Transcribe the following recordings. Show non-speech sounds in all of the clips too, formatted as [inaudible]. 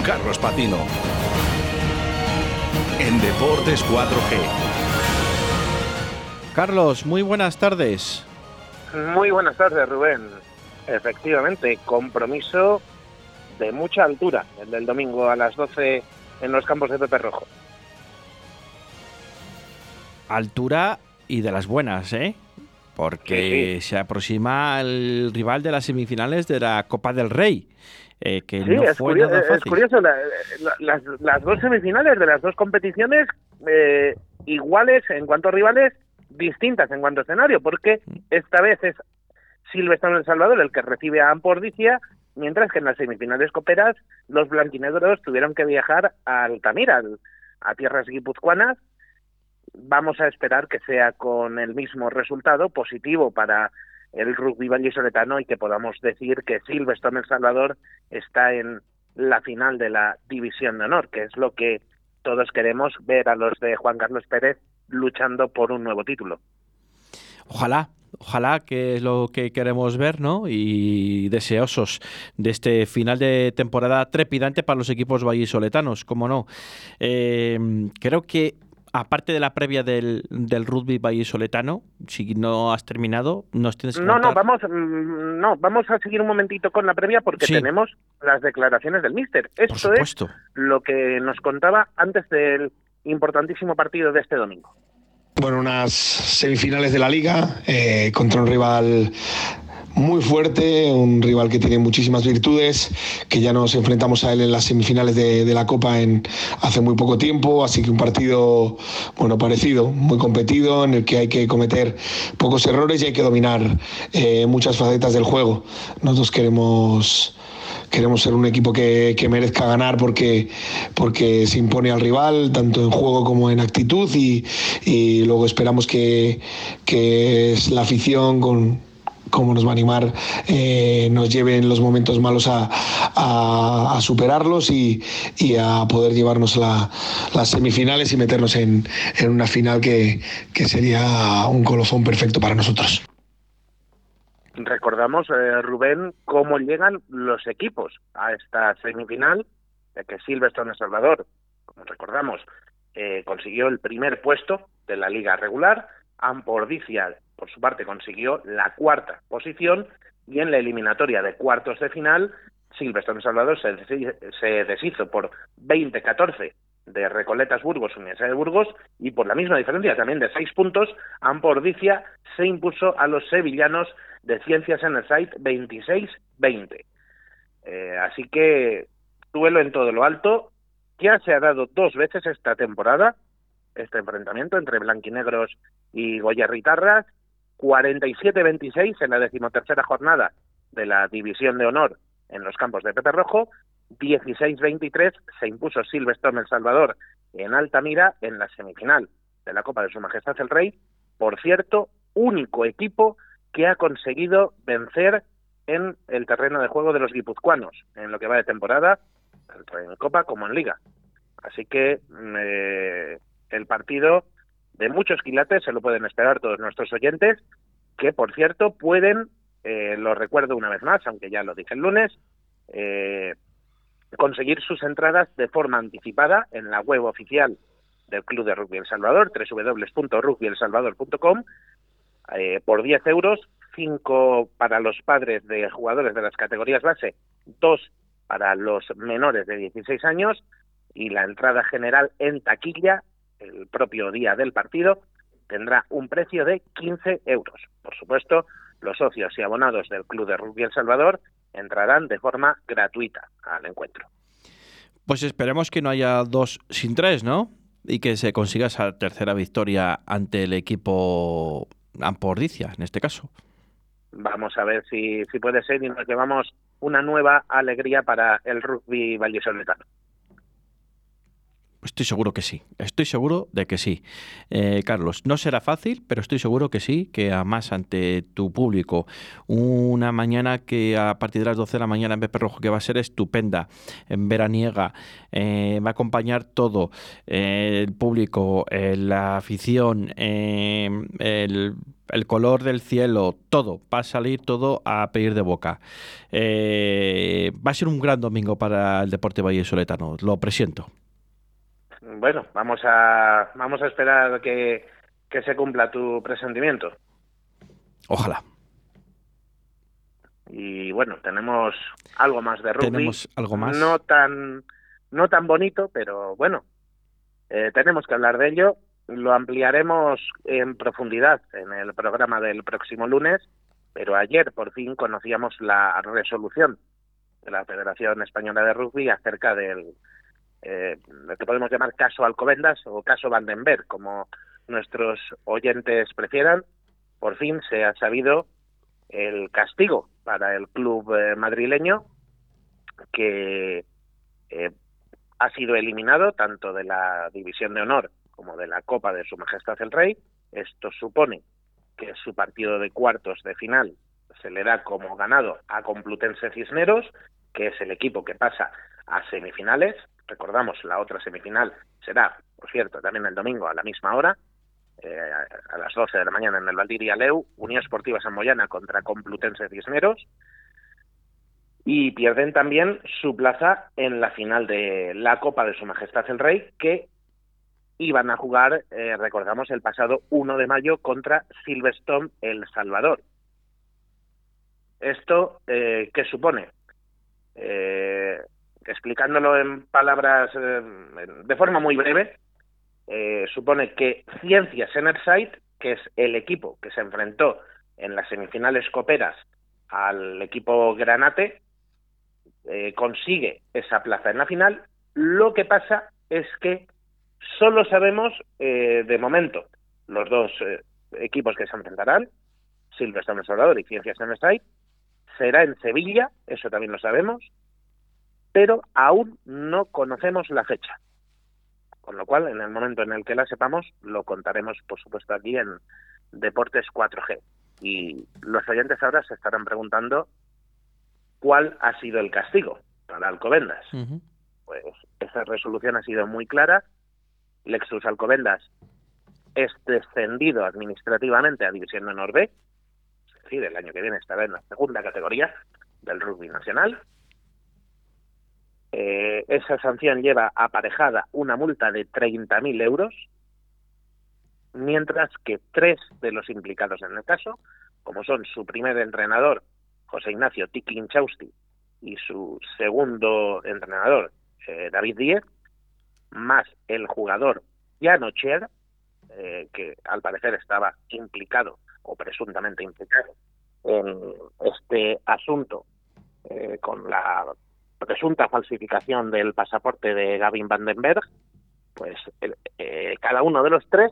con Carlos Patino. En Deportes 4G. Carlos, muy buenas tardes. Muy buenas tardes, Rubén. Efectivamente, compromiso de mucha altura, el del domingo a las 12 en los campos de Pepe Rojo. Altura y de las buenas, ¿eh? Porque se aproxima el rival de las semifinales de la Copa del Rey. Eh, que no es, fue curioso, nada fácil. es curioso, las, las, dos semifinales de las dos competiciones eh, iguales en cuanto a rivales, distintas en cuanto a escenario, porque esta vez es Silvestre El Salvador el que recibe a Ampordicia, mientras que en las semifinales coperas los blanquinegros tuvieron que viajar a Altamira, a tierras guipuzcoanas. Vamos a esperar que sea con el mismo resultado positivo para el rugby vallisoletano y que podamos decir que Silvestre El Salvador está en la final de la División de Honor, que es lo que todos queremos ver a los de Juan Carlos Pérez luchando por un nuevo título. Ojalá, ojalá que es lo que queremos ver, ¿no? Y deseosos de este final de temporada trepidante para los equipos vallisoletanos, como no. Eh, creo que aparte de la previa del, del rugby vallisoletano, si no has terminado, nos tienes que No, contar... no, vamos, mm, no, vamos a seguir un momentito con la previa porque Sí. tenemos las declaraciones del míster. Por Esto es lo que nos contaba antes del importantísimo partido de este domingo. Bueno, unas semifinales de la liga eh, contra un rival muy fuerte, un rival que tiene muchísimas virtudes, que ya nos enfrentamos a él en las semifinales de, de la Copa en hace muy poco tiempo, así que un partido bueno parecido, muy competido, en el que hay que cometer pocos errores y hay que dominar eh, muchas facetas del juego. Nosotros queremos queremos ser un equipo que, que, merezca ganar porque, porque se impone al rival, tanto en juego como en actitud, y, y luego esperamos que, que es la afición con cómo nos va a animar, eh, nos lleve en los momentos malos a, a, superarlos y, a poder llevarnos la, las semifinales y meternos en, una final que, sería un colofón perfecto para nosotros. Recordamos, eh, Rubén, cómo llegan los equipos a esta semifinal, de que Silverstone El Salvador, como recordamos, eh, consiguió el primer puesto de la liga regular, Ampordicia, por su parte, consiguió la cuarta posición y en la eliminatoria de cuartos de final, Silverstone El Salvador se, se deshizo por 20-14 de Recoletas Burgos, Universidad de Burgos, y por la misma diferencia, también de seis puntos, Ampordicia se impuso a los sevillanos de Ciencias en el Site 26-20. Eh, así que duelo en todo lo alto. Ya se ha dado dos veces esta temporada este enfrentamiento entre blanquinegros y Goyerritarras. 47-26 en la decimotercera jornada de la División de Honor en los campos de Pepe Rojo. 16-23 se impuso Silverstone El Salvador en Altamira en la semifinal de la Copa de Su Majestad el Rey. Por cierto, único equipo que ha conseguido vencer en el terreno de juego de los guipuzcoanos en lo que va de temporada, tanto en Copa como en Liga. Así que eh, el partido de muchos quilates se lo pueden esperar todos nuestros oyentes, que por cierto pueden, eh, lo recuerdo una vez más, aunque ya lo dije el lunes, eh, conseguir sus entradas de forma anticipada en la web oficial del Club de Rugby El Salvador, www.rugbyelsalvador.com, eh, por 10 euros, 5 para los padres de jugadores de las categorías base, 2 para los menores de 16 años y la entrada general en taquilla el propio día del partido tendrá un precio de 15 euros. Por supuesto, los socios y abonados del Club de Rugby El Salvador entrarán de forma gratuita al encuentro. Pues esperemos que no haya dos sin tres, ¿no? Y que se consiga esa tercera victoria ante el equipo Ampordicia, en este caso. Vamos a ver si, si puede ser y nos llevamos una nueva alegría para el rugby vallisoletano. Estoy seguro que sí, estoy seguro de que sí. Eh, Carlos, no será fácil, pero estoy seguro que sí, que además ante tu público, una mañana que a partir de las 12 de la mañana en Pepe Rojo, que va a ser estupenda, en veraniega, eh, va a acompañar todo, eh, el público, la afición, el el color del cielo, todo, va a salir todo a pedir de boca. Va a ser un gran domingo para el deporte vallesoletano, lo presiento. Bueno, vamos a, vamos a esperar que, que se cumpla tu presentimiento. Ojalá. Y bueno, tenemos algo más de rugby. Tenemos algo más. No tan, no tan bonito, pero bueno, eh, tenemos que hablar de ello. Lo ampliaremos en profundidad en el programa del próximo lunes, pero ayer por fin conocíamos la resolución de la Federación Española de Rugby acerca del eh, que podemos llamar caso Alcobendas o caso Vandenberg, como nuestros oyentes prefieran. Por fin se ha sabido el castigo para el club eh, madrileño que eh, ha sido eliminado tanto de la División de Honor como de la Copa de Su Majestad el Rey. Esto supone que su partido de cuartos de final se le da como ganado a Complutense Cisneros, que es el equipo que pasa a semifinales. Recordamos, la otra semifinal será, por cierto, también el domingo a la misma hora, eh, a las 12 de la mañana en el Valdiria Leu, Unión Esportiva Samboyana contra Complutense Cisneros, y pierden también su plaza en la final de la Copa de Su Majestad el Rey, que iban a jugar, eh, recordamos, el pasado 1 de mayo contra Silverstone El Salvador. ¿Esto eh, qué supone? Explicándolo en palabras eh, de forma muy breve, eh, supone que Ciencias Enerside, que es el equipo que se enfrentó en las semifinales coperas al equipo Granate, eh, consigue esa plaza en la final. Lo que pasa es que solo sabemos de momento los dos equipos que se enfrentarán, Silverstone Salvador y Ciencias Enerside, será en Sevilla, eso también lo sabemos, pero aún no conocemos la fecha. Con lo cual, en el momento en el que la sepamos, lo contaremos, por supuesto, aquí en Deportes 4G. Y los oyentes ahora se estarán preguntando cuál ha sido el castigo para Alcobendas. Pues esa resolución ha sido muy clara. Lexus Alcobendas es descendido administrativamente a División de Honor B, es decir, el año que viene estará en la segunda categoría del rugby nacional. Eh, esa sanción lleva aparejada una multa de 30.000 euros, mientras que tres de los implicados en el caso, como son su primer entrenador, José Ignacio Tiki Inchausti, y su segundo entrenador, eh, David Díez, más el jugador Jan Ocher, eh, que al parecer estaba implicado o presuntamente implicado en este asunto eh, con la presunta falsificación del pasaporte de Gavin Vandenberg, pues eh, cada uno de los tres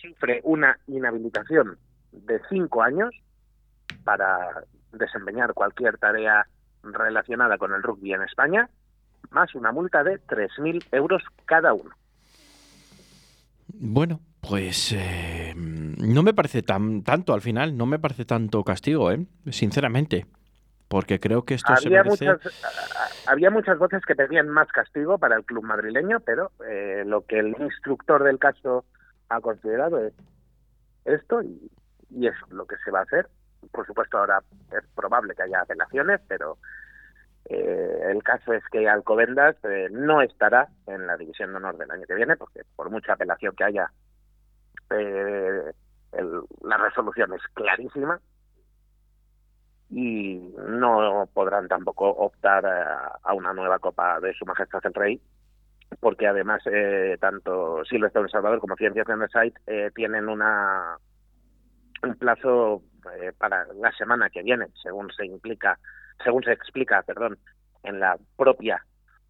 sufre una inhabilitación de cinco años para desempeñar cualquier tarea relacionada con el rugby en España, más una multa de 3.000 euros cada uno. Bueno, pues eh, no me parece tan tanto al final, no me parece tanto castigo, ¿eh? sinceramente, porque creo que esto se Había merece. muchas, había muchas voces que pedían más castigo para el club madrileño, pero eh, lo que el instructor del caso ha considerado es esto y, y es lo que se va a hacer. Por supuesto, ahora es probable que haya apelaciones, pero eh, el caso es que Alcobendas eh, no estará en la División de Honor del año que viene, porque por mucha apelación que haya, eh, el- la resolución es clarísima y no podrán tampoco optar a, a una nueva Copa de Su Majestad el Rey, porque además eh, tanto Silvestre El Salvador como Ciencias de Site eh, tienen una un plazo eh, para la semana que viene, según se implica, según se explica, perdón, en la propia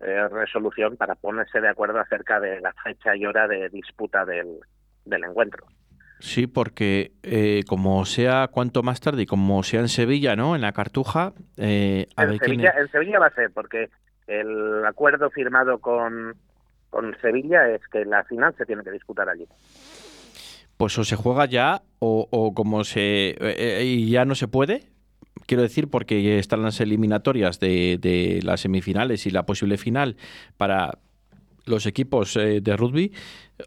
eh, resolución para ponerse de acuerdo acerca de la fecha y hora de disputa del, del encuentro. Sí, porque eh, como sea cuanto más tarde y como sea en Sevilla, ¿no? En la Cartuja, eh, a En ver quién Sevilla, en Sevilla va a ser, porque el acuerdo firmado con, con Sevilla es que la final se tiene que disputar allí. Pues o se juega ya o, o como se... eh, eh, y ya no se puede. Quiero decir, porque están las eliminatorias de, de las semifinales y la posible final para los equipos eh, de rugby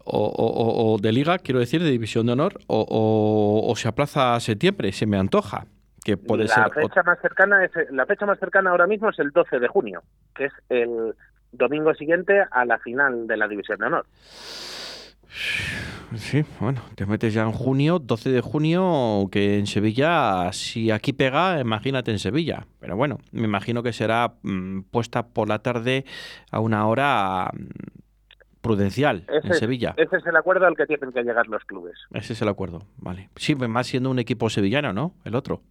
o, de liga, quiero decir, de división de honor, o, se aplaza a septiembre, se me antoja. Que puede la fecha más cercana es la fecha más cercana ahora mismo es el 12 de junio, que es el domingo siguiente a la final de la división de honor. [sighs] Sí, bueno, te metes ya en junio, 12 de junio, que en Sevilla, si aquí pega, imagínate en Sevilla. Pero bueno, me imagino que será mm, puesta por la tarde a una hora mm, prudencial en Sevilla. Ese es el acuerdo al que tienen que llegar los clubes. Ese es el acuerdo, vale. Sí, más siendo un equipo sevillano, ¿no? El otro.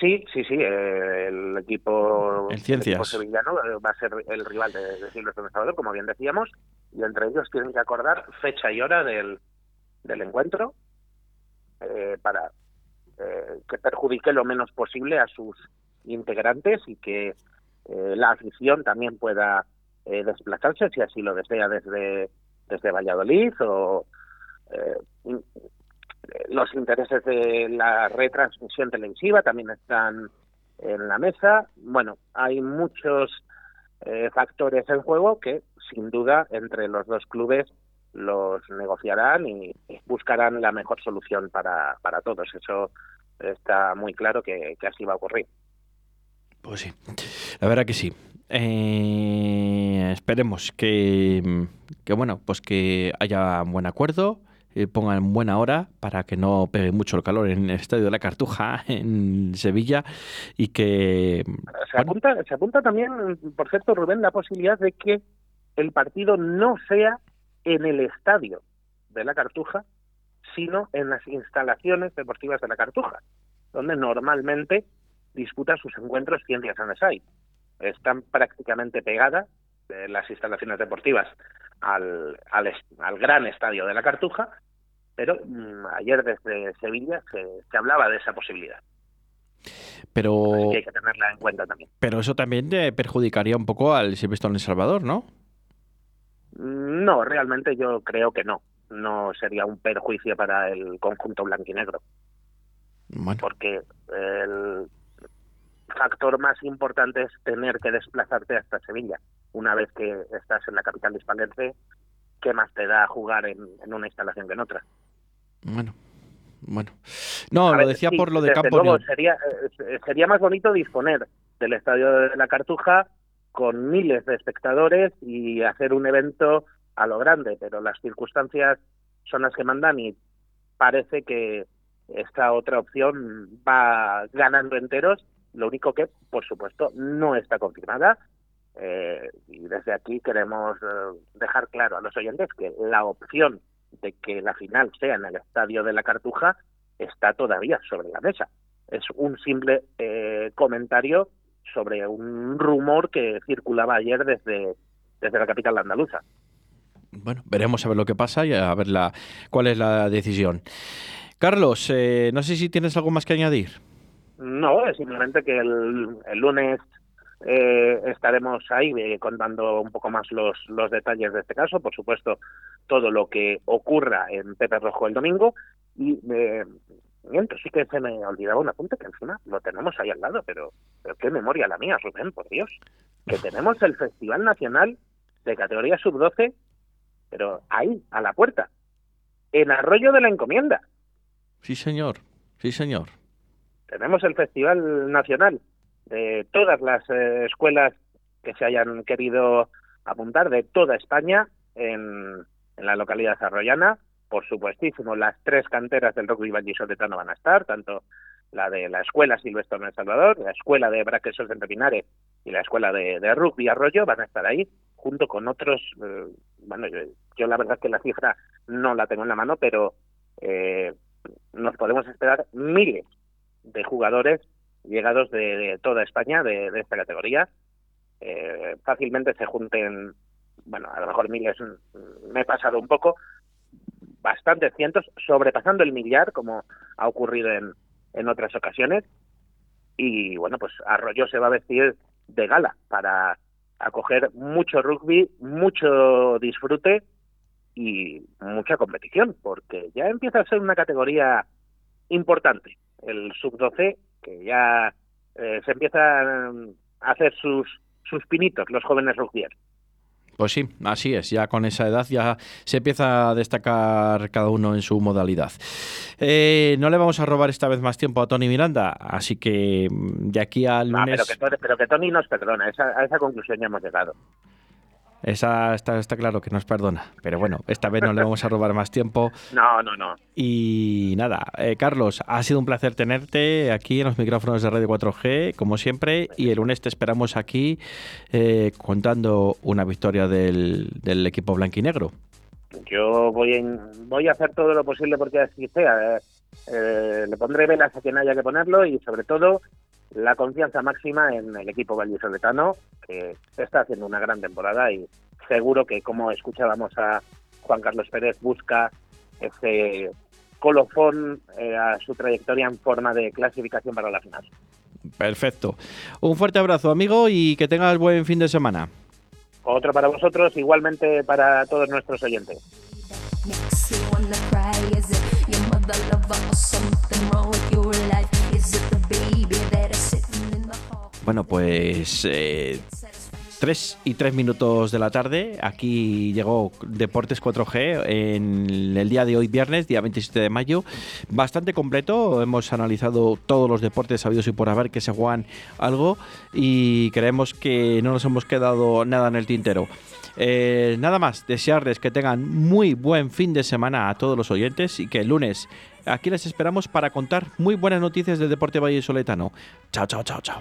Sí, sí, sí. el equipo, el sevillano eh, va a ser el rival de, de Silvestre Salvador, como bien decíamos y entre ellos tienen que acordar fecha y hora del, del encuentro eh, para eh, que perjudique lo menos posible a sus integrantes y que eh, la afición también pueda desplazarse si así lo desea desde desde Valladolid o los intereses de la retransmisión televisiva también están en la mesa. Bueno, hay muchos factores en juego que sin duda entre los dos clubes los negociarán y buscarán la mejor solución para, para todos. Eso está muy claro que, así va a ocurrir. Pues sí, la verdad que sí. Eh, esperemos que, que, bueno, pues que haya un buen acuerdo, eh, pongan buena hora para que no pegue mucho el calor en el Estadio de la Cartuja [laughs] en Sevilla y que... Se, apunta, se apunta también, por cierto, Rubén, la posibilidad de que el partido no sea en el estadio de la Cartuja, sino en las instalaciones deportivas de la Cartuja, donde normalmente disputa sus encuentros Ciencias Anesay. Están prácticamente pegadas eh, las instalaciones deportivas al, al, gran estadio de la Cartuja, pero mm, ayer desde Sevilla se, se, hablaba de esa posibilidad. Pero hay que tenerla en cuenta también. Pero eso también perjudicaría un poco al Silvestre en El Salvador, ¿no? No, realmente yo creo que no. No sería un perjuicio para el conjunto blanquinegro. Bueno. Porque el factor más importante es tener que desplazarte hasta Sevilla. Una vez que estás en la capital hispalense, ¿qué más te da jugar en, una instalación que en otra? Bueno, bueno. No, lo decía por lo de campo. Luego, sería, eh, sería más bonito disponer del estadio de la Cartuja con miles de espectadores y hacer un evento a lo grande, pero las circunstancias son las que mandan y parece que esta otra opción va ganando enteros, lo único que, por supuesto, no está confirmada. Eh, y desde aquí queremos eh, dejar claro a los oyentes que la opción de que la final sea en el estadio de la Cartuja está todavía sobre la mesa. Es un simple eh, comentario sobre un rumor que circulaba ayer desde, desde la capital andaluza. Bueno, veremos a ver lo que pasa y a ver la, cuál es la decisión. Carlos, eh, no sé si tienes algo más que añadir. No, es simplemente que el, el lunes eh, estaremos ahí eh, contando un poco más los, los detalles de este caso, por supuesto, todo lo que ocurra en Pepe Rojo el domingo. Y eh, Miento, sí que se me olvidaba un apunte que encima lo tenemos ahí al lado, pero, pero qué memoria la mía, Rubén, por Dios. Que [laughs] tenemos el Festival Nacional de categoría sub-12, pero ahí, a la puerta, en Arroyo de la Encomienda. Sí, señor, sí, señor. Tenemos el Festival Nacional de todas las eh, escuelas que se hayan querido apuntar de toda España en, en la localidad arroyana por supuestísimo, las tres canteras del rugby vallisoletano van a estar, tanto la de la Escuela Silvestre en El Salvador, la Escuela de Braquesos en Pepinares y la Escuela de, Rugby Arroyo van a estar ahí, junto con otros, eh, bueno, yo, la verdad es que la cifra no la tengo en la mano, pero eh, nos podemos esperar miles de jugadores llegados de, toda España de, esta categoría. Eh, fácilmente se junten, bueno, a lo mejor miles me he pasado un poco, bastantes cientos, sobrepasando el millar, como ha ocurrido en, en otras ocasiones. Y bueno, pues Arroyo se va a vestir de gala para acoger mucho rugby, mucho disfrute y mucha competición, porque ya empieza a ser una categoría importante. El sub-12, que ya eh, se empiezan a hacer sus, sus pinitos los jóvenes rugbyeros. Pues sí, así es. Ya con esa edad ya se empieza a destacar cada uno en su modalidad. Eh, no le vamos a robar esta vez más tiempo a Tony Miranda, así que mm, de aquí al lunes... pero, que, Tony nos perdona, a esa conclusión ya hemos llegado. Esa está, está, claro que nos perdona. Pero bueno, esta vez no le vamos a robar más tiempo. [laughs] No, no, no. Y nada, eh, Carlos, ha sido un placer tenerte aquí en los micrófonos de Radio 4G, como siempre. Y el lunes te esperamos aquí eh, contando una victoria del, del equipo blanquinegro. Yo voy, voy a hacer todo lo posible porque así sea. Eh, le pondré velas a quien haya que ponerlo y sobre todo la confianza máxima en el equipo vallisoletano, que está haciendo una gran temporada y seguro que, como escuchábamos a Juan Carlos Pérez, busca ese colofón eh, a su trayectoria en forma de clasificación para la final. Perfecto. Un fuerte abrazo, amigo, y que tengas buen fin de semana. Otro para vosotros, igualmente para todos nuestros oyentes. Bueno, pues eh, 3 y 3 minutos de la tarde. Aquí llegó Deportes 4G en el día de hoy, viernes, día 27 de mayo. Bastante completo. Hemos analizado todos los deportes sabidos y por haber que se juegan algo y creemos que no nos hemos quedado nada en el tintero. Eh, nada más, desearles que tengan muy buen fin de semana a todos los oyentes y que el lunes aquí les esperamos para contar muy buenas noticias del deporte vallesoletano. Chao, chao, chao, chao.